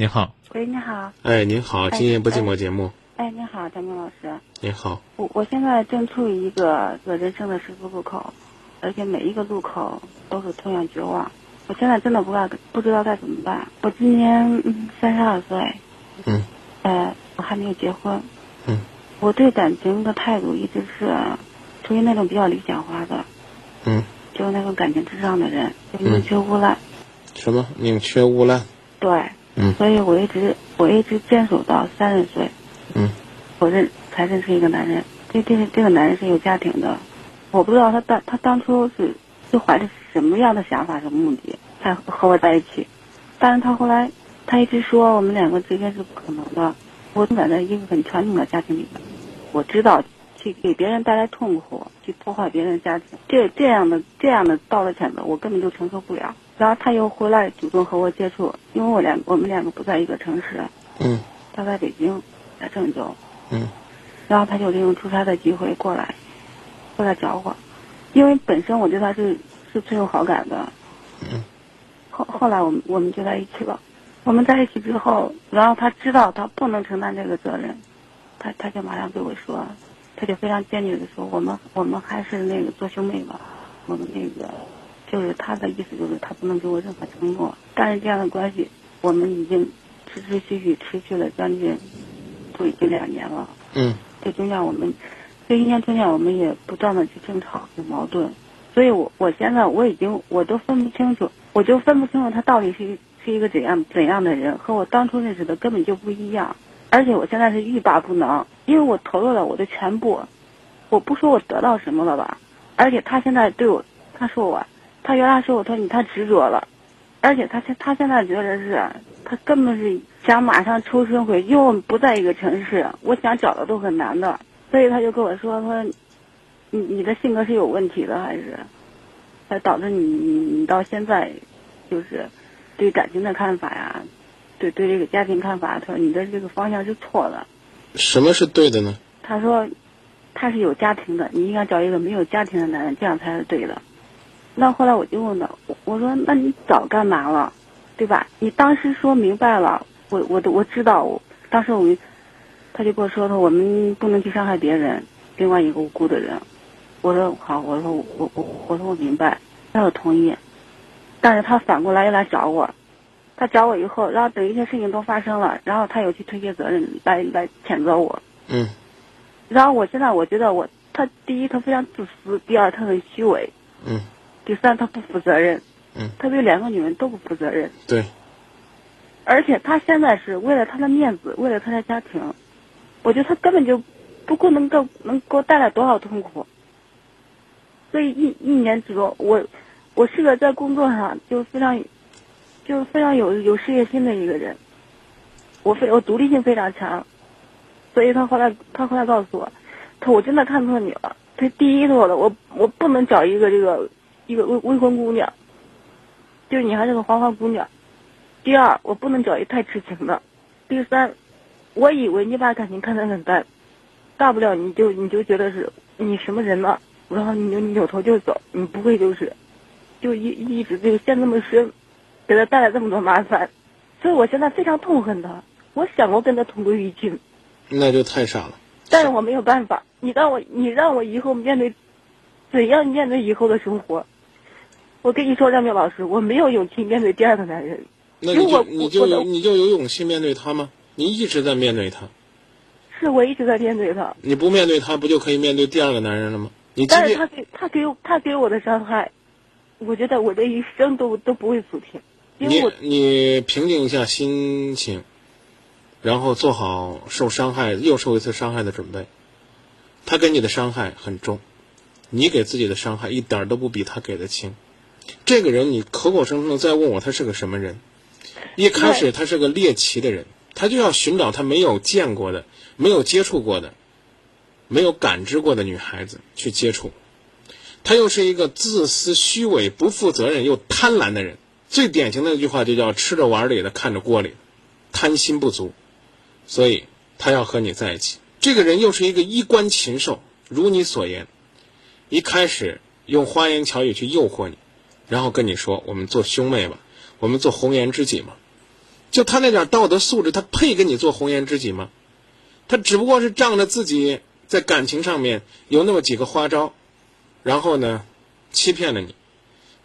您好，喂，你好。哎，您好，哎今夜不寂寞节目，哎，你好，张明老师。您好，我我现在正处于一个个人生的十字路口，而且每一个路口都是同样绝望。我现在真的不知道不知道该怎么办。我今年嗯三十二岁，嗯，呃，我还没有结婚。嗯，我对感情的态度一直是处于那种比较理想化的，嗯，就是那种感情至上的人，就宁缺毋滥。什么宁缺毋滥？对，嗯。所以我一直我一直坚守到三十岁。嗯，我认才认识一个男人，这这个这个男人是有家庭的，我不知道他当他当初是是怀着什么样的想法、什么目的才和我在一起，但是他后来他一直说我们两个之间是不可能的。我生长在一个很传统的家庭里面，我知道去给别人带来痛苦，去破坏别人的家庭，这这样的这样的道德谴责，我根本就承受不了。然后他又回来主动和我接触，因为我两我们两个不在一个城市，嗯他在北京，在郑州，嗯然后他就利用出差的机会过来，过来找我，因为本身我对他是是最有好感的。嗯。后后来我们我们就在一起了，我们在一起之后，然后他知道他不能承担这个责任，他他就马上对我说，他就非常坚决的说，我们我们还是那个做兄妹吧，我们那个就是他的意思就是他不能给我任何承诺，但是这样的关系我们已经持持续续持续了将近都已经两年了。嗯。这中间我们这一年中间我们也不断的去争吵有矛盾，所以我我现在我已经我都分不清楚，我就分不清楚他到底是一是一个怎样怎样的人，和我当初认识的根本就不一样，而且我现在是欲罢不能，因为我投入了我的全部，我不说我得到什么了吧，而且他现在对我，他说我，他原来说我说你太执着了，而且他现他现在觉得是，他根本是想马上抽身回，因为我们不在一个城市，我想找的都很难的，所以他就跟我说，他说，你你的性格是有问题的，还是，才导致你你你到现在，就是，对感情的看法呀，对对这个家庭看法，他说你的这个方向是错的，什么是对的呢？他说他是有家庭的，你应该找一个没有家庭的男人，这样才是对的。那后来我就问他，我我说那你早干嘛了，对吧？你当时说明白了，我我都我知道，我当时我们他就跟我说说我们不能去伤害别人，另外一个无辜的人。我说好，我说我我我我说我明白，他说同意，但是他反过来又来找我，他找我以后，然后等一些事情都发生了，然后他又去推卸责任来来谴责我。嗯然后我现在我觉得我他第一他非常自私，第二他很虚伪，嗯第三他不负责任，嗯，他对两个女人都不负责任，对，而且他现在是为了他的面子，为了他的家庭，我觉得他根本就不够能够能给我带来多少痛苦。所以一一年之中，我我是个在工作上就非常就是非常有有事业心的一个人，我非我独立性非常强，所以他后来他后来告诉我，他说我真的看错你了。他第一说的我我不能找一个这个一个未未婚姑娘，就是你还是个花花姑娘。第二，我不能找一太痴情的。第三，我以为你把感情看得很淡，大不了你就你就觉得是你什么人呢？然后你就扭头就走，你不会就是，就一一直就陷那么深，给他带来这么多麻烦，所以我现在非常痛恨他。我想过跟他同归于尽，那就太傻了。但是我没有办法。你让我，你让我以后面对，怎样面对以后的生活？我跟你说，亮明老师，我没有勇气面对第二个男人。那你就你就有你就有勇气面对他吗？你一直在面对他，是我一直在面对他，你不面对他，不就可以面对第二个男人了吗？你但是他给他给我他给我的伤害，我觉得我这一生都都不会抚平，因为你我你平静一下心情，然后做好受伤害又受一次伤害的准备。他给你的伤害很重，你给自己的伤害一点都不比他给的轻。这个人，你口口声声的在问我他是个什么人？一开始他是个猎奇的人，他就要寻找他没有见过的、没有接触过的、没有感知过的女孩子去接触。他又是一个自私、虚伪、不负责任又贪婪的人。最典型的一句话就叫“吃着碗里的，看着锅里的”，贪心不足，所以他要和你在一起。这个人又是一个衣冠禽兽，如你所言，一开始用花言巧语去诱惑你，然后跟你说：“我们做兄妹吧，我们做红颜知己嘛。”就他那点道德素质，他配跟你做红颜知己吗？他只不过是仗着自己在感情上面有那么几个花招，然后呢，欺骗了你，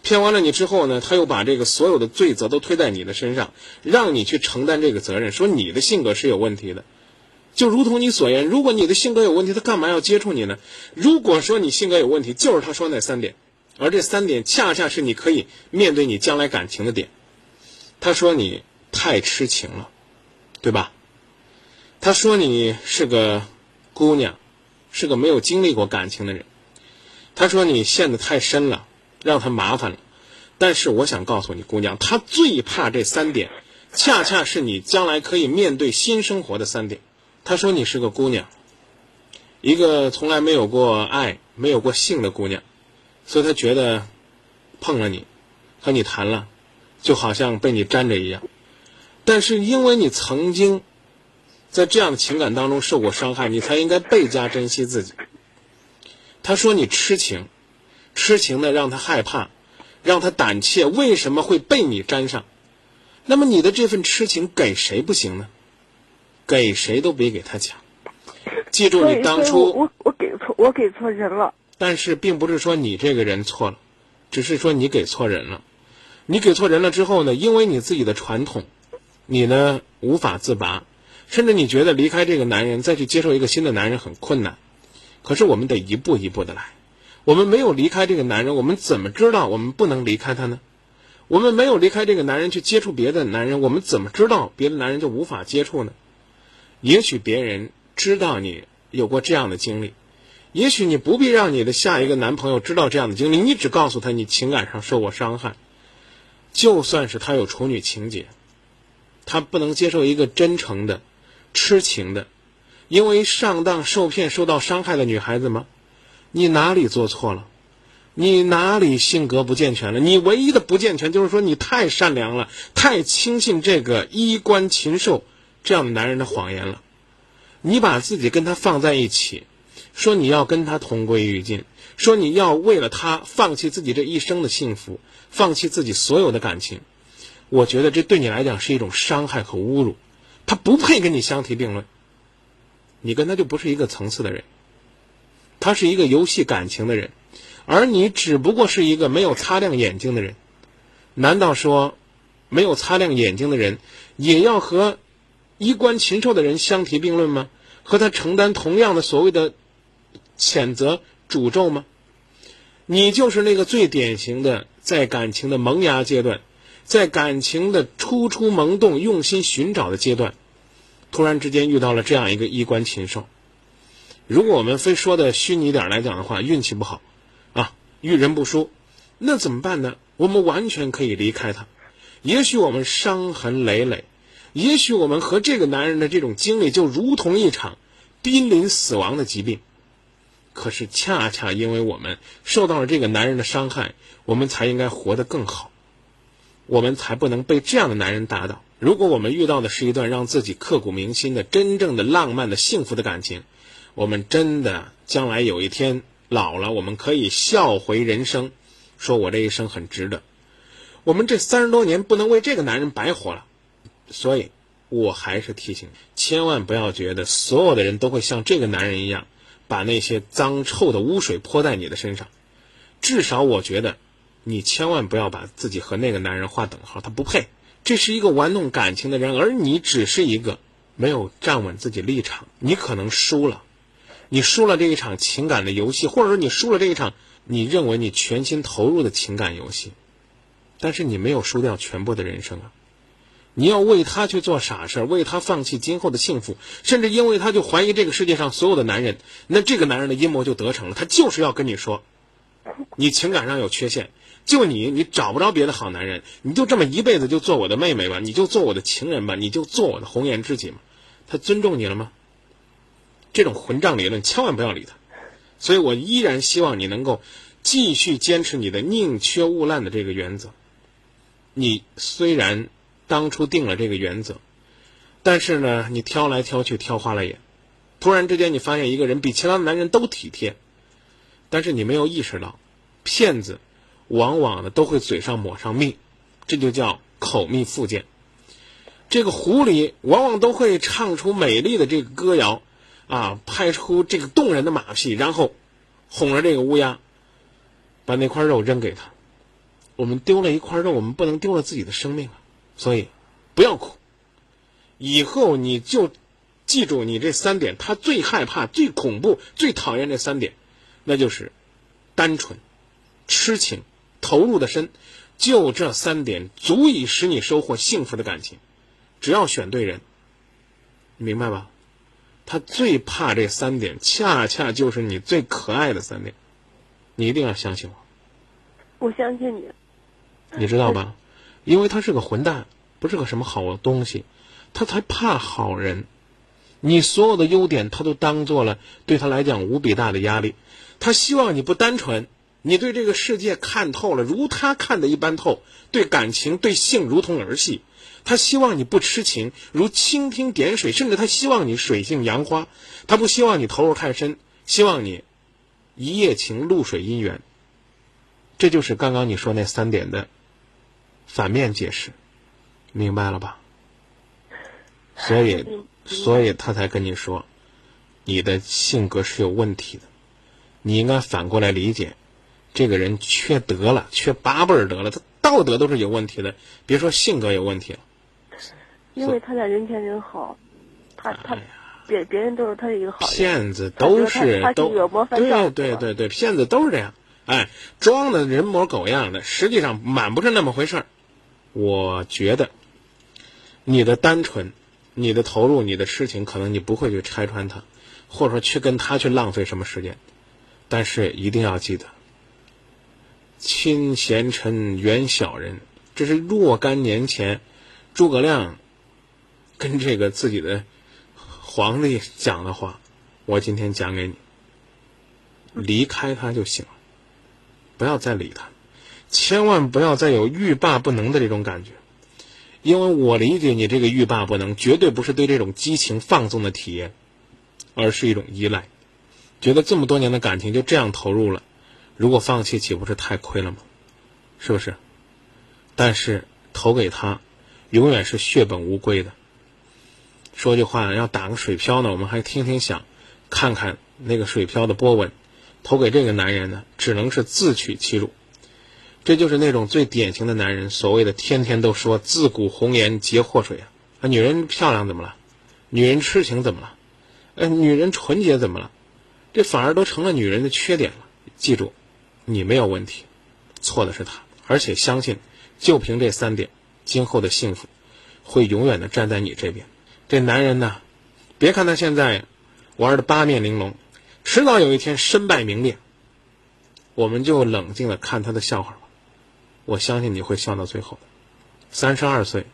骗完了你之后呢，他又把这个所有的罪责都推在你的身上，让你去承担这个责任，说你的性格是有问题的。就如同你所言，如果你的性格有问题，他干嘛要接触你呢？如果说你性格有问题，就是他说那三点，而这三点恰恰是你可以面对你将来感情的点。他说你太痴情了，对吧？他说你是个姑娘，是个没有经历过感情的人。他说你陷得太深了，让他麻烦了。但是我想告诉你，姑娘，他最怕这三点，恰恰是你将来可以面对新生活的三点。他说你是个姑娘，一个从来没有过爱、没有过性的姑娘，所以他觉得碰了你，和你谈了，就好像被你粘着一样。但是因为你曾经在这样的情感当中受过伤害，你才应该倍加珍惜自己。他说你痴情，痴情的让他害怕，让他胆怯，为什么会被你粘上？那么你的这份痴情给谁不行呢？给谁都比给他强。记住，你当初我我给错我给错人了。但是并不是说你这个人错了，只是说你给错人了。你给错人了之后呢，因为你自己的传统，你呢无法自拔，甚至你觉得离开这个男人再去接受一个新的男人很困难。可是我们得一步一步的来。我们没有离开这个男人，我们怎么知道我们不能离开他呢？我们没有离开这个男人去接触别的男人，我们怎么知道别的男人就无法接触呢？也许别人知道你有过这样的经历，也许你不必让你的下一个男朋友知道这样的经历，你只告诉他你情感上受过伤害。就算是他有处女情节，他不能接受一个真诚的、痴情的，因为上当受骗受到伤害的女孩子吗？你哪里做错了？你哪里性格不健全了？你唯一的不健全就是说你太善良了，太轻信这个衣冠禽兽。这样的男人的谎言了，你把自己跟他放在一起，说你要跟他同归于尽，说你要为了他放弃自己这一生的幸福，放弃自己所有的感情，我觉得这对你来讲是一种伤害和侮辱，他不配跟你相提并论，你跟他就不是一个层次的人，他是一个游戏感情的人，而你只不过是一个没有擦亮眼睛的人，难道说没有擦亮眼睛的人也要和？衣冠禽兽的人相提并论吗？和他承担同样的所谓的谴责、诅咒吗？你就是那个最典型的在感情的萌芽阶段，在感情的初出萌动、用心寻找的阶段，突然之间遇到了这样一个衣冠禽兽。如果我们非说的虚拟点来讲的话，运气不好啊，遇人不淑，那怎么办呢？我们完全可以离开他。也许我们伤痕累累。也许我们和这个男人的这种经历就如同一场濒临死亡的疾病，可是恰恰因为我们受到了这个男人的伤害，我们才应该活得更好，我们才不能被这样的男人打倒。如果我们遇到的是一段让自己刻骨铭心的真正的浪漫的幸福的感情，我们真的将来有一天老了，我们可以笑回人生，说我这一生很值得。我们这三十多年不能为这个男人白活了。所以，我还是提醒，千万不要觉得所有的人都会像这个男人一样，把那些脏臭的污水泼在你的身上。至少，我觉得，你千万不要把自己和那个男人划等号，他不配。这是一个玩弄感情的人，而你只是一个没有站稳自己立场。你可能输了，你输了这一场情感的游戏，或者说你输了这一场你认为你全心投入的情感游戏。但是你没有输掉全部的人生啊。你要为他去做傻事儿为他放弃今后的幸福，甚至因为他就怀疑这个世界上所有的男人，那这个男人的阴谋就得逞了。他就是要跟你说，你情感上有缺陷，就你，你找不着别的好男人，你就这么一辈子就做我的妹妹吧，你就做我的情人吧，你就做我的红颜知己嘛。他尊重你了吗？这种混账理论千万不要理他。所以我依然希望你能够继续坚持你的宁缺毋滥的这个原则。你虽然。当初定了这个原则，但是呢，你挑来挑去挑花了眼，突然之间你发现一个人比其他男人都体贴，但是你没有意识到，骗子往往呢都会嘴上抹上蜜，这就叫口蜜腹剑。这个狐狸往往都会唱出美丽的这个歌谣，啊，拍出这个动人的马屁，然后哄着这个乌鸦，把那块肉扔给他。我们丢了一块肉，我们不能丢了自己的生命啊！所以，不要哭。以后你就记住你这三点，他最害怕、最恐怖、最讨厌这三点，那就是单纯、痴情、投入的深。就这三点，足以使你收获幸福的感情。只要选对人，明白吧？他最怕这三点，恰恰就是你最可爱的三点。你一定要相信我。我相信你。你知道吧？因为他是个混蛋，不是个什么好东西，他才怕好人。你所有的优点，他都当做了对他来讲无比大的压力。他希望你不单纯，你对这个世界看透了，如他看的一般透，对感情、对性如同儿戏。他希望你不痴情，如蜻蜓点水，甚至他希望你水性杨花。他不希望你投入太深，希望你一夜情，露水姻缘。这就是刚刚你说那三点的。反面解释，明白了吧？所以，所以他才跟你说，你的性格是有问题的。你应该反过来理解，这个人缺德了，缺八辈儿德了，他道德都是有问题的，别说性格有问题了。因为他在人前人好，他他别别人都是他一个好骗子都是都对对对对，骗子都是这样。哎，装的人模狗样的，实际上满不是那么回事儿。我觉得，你的单纯，你的投入，你的痴情，可能你不会去拆穿他，或者说去跟他去浪费什么时间。但是一定要记得，亲贤臣，远小人，这是若干年前诸葛亮跟这个自己的皇帝讲的话。我今天讲给你，离开他就行了。不要再理他，千万不要再有欲罢不能的这种感觉，因为我理解你这个欲罢不能，绝对不是对这种激情放纵的体验，而是一种依赖，觉得这么多年的感情就这样投入了，如果放弃岂不是太亏了吗？是不是？但是投给他，永远是血本无归的。说句话，要打个水漂呢，我们还听听响，看看那个水漂的波纹。投给这个男人呢，只能是自取其辱。这就是那种最典型的男人，所谓的天天都说自古红颜皆祸水啊！女人漂亮怎么了？女人痴情怎么了？呃，女人纯洁怎么了？这反而都成了女人的缺点了。记住，你没有问题，错的是他。而且相信，就凭这三点，今后的幸福会永远的站在你这边。这男人呢，别看他现在玩的八面玲珑。迟早有一天身败名裂，我们就冷静的看他的笑话。我相信你会笑到最后的。三十二岁，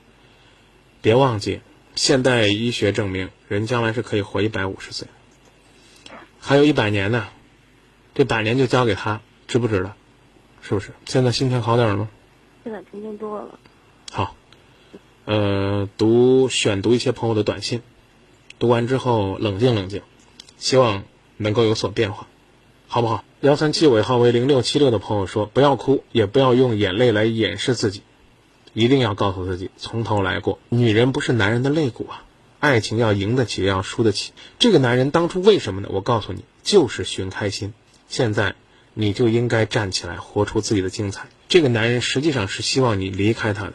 别忘记，现代医学证明人将来是可以活一百五十岁，还有一百年呢。这百年就交给他，值不值得？是不是？现在心情好点了吗？现在平静多了。好，呃，读选读一些朋友的短信，读完之后冷静冷静，希望。能够有所变化，好不好？幺三七尾号为零六七六的朋友说：“不要哭，也不要用眼泪来掩饰自己，一定要告诉自己从头来过。女人不是男人的肋骨啊，爱情要赢得起，要输得起。这个男人当初为什么呢？我告诉你，就是寻开心。现在你就应该站起来，活出自己的精彩。这个男人实际上是希望你离开他的，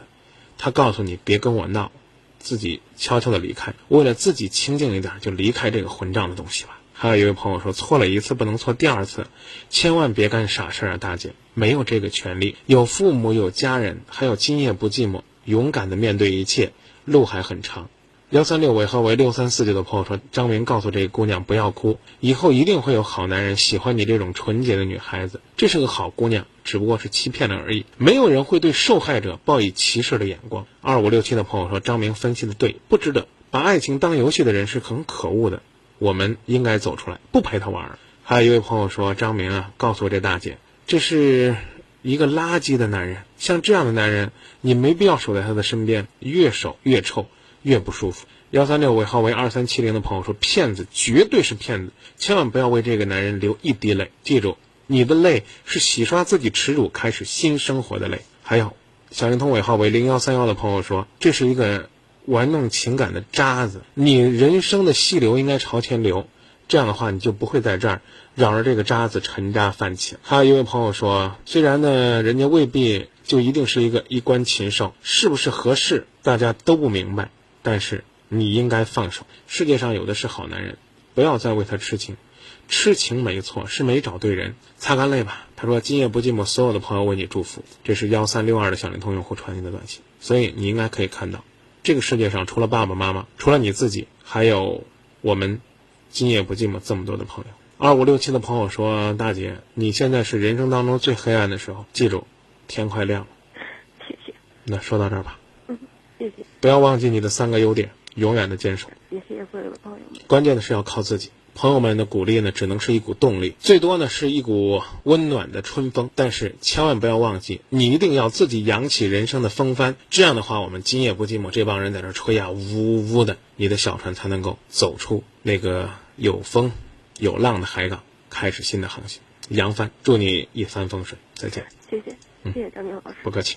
他告诉你别跟我闹，自己悄悄的离开，为了自己清静一点，就离开这个混账的东西吧。”还有一位朋友说，错了一次不能错第二次，千万别干傻事儿啊，大姐，没有这个权利。有父母，有家人，还有今夜不寂寞，勇敢的面对一切，路还很长。幺三六尾号为六三四九的朋友说，张明告诉这个姑娘不要哭，以后一定会有好男人喜欢你这种纯洁的女孩子。这是个好姑娘，只不过是欺骗了而已。没有人会对受害者报以歧视的眼光。二五六七的朋友说，张明分析的对，不值得把爱情当游戏的人是很可恶的。我们应该走出来，不陪他玩。还有一位朋友说：“张明啊，告诉我这大姐，这是一个垃圾的男人。像这样的男人，你没必要守在他的身边，越守越臭，越不舒服。”幺三六尾号为二三七零的朋友说：“骗子绝对是骗子，千万不要为这个男人流一滴泪。记住，你的泪是洗刷自己耻辱、开始新生活的泪。”还有，小灵通尾号为零幺三幺的朋友说：“这是一个玩弄情感的渣子。你人生的细流应该朝前流，这样的话你就不会在这儿绕着这个渣子沉渣泛起。还有一位朋友说，虽然呢，人家未必就一定是一个衣冠禽兽，是不是合适大家都不明白，但是你应该放手。世界上有的是好男人，不要再为他痴情。痴情没错，是没找对人。擦干泪吧。他说：“今夜不寂寞，所有的朋友为你祝福。”这是幺三六二的小灵通用户传递的短信。所以你应该可以看到，这个世界上除了爸爸妈妈，除了你自己，还有我们今夜不寂寞这么多的朋友。二五六七的朋友说：“大姐，你现在是人生当中最黑暗的时候，记住，天快亮了。”谢谢。那说到这儿吧。嗯，谢谢。不要忘记你的三个优点，永远的坚守。也谢谢所有的朋友们。关键的是要靠自己。朋友们的鼓励呢，只能是一股动力，最多呢是一股温暖的春风。但是千万不要忘记，你一定要自己扬起人生的风帆。这样的话，我们今夜不寂寞这帮人在这吹呀，呜呜呜的，你的小船才能够走出那个有风有浪的海港，开始新的航行，扬帆。祝你一帆风顺，再见。谢谢，谢谢张明老师。不客气。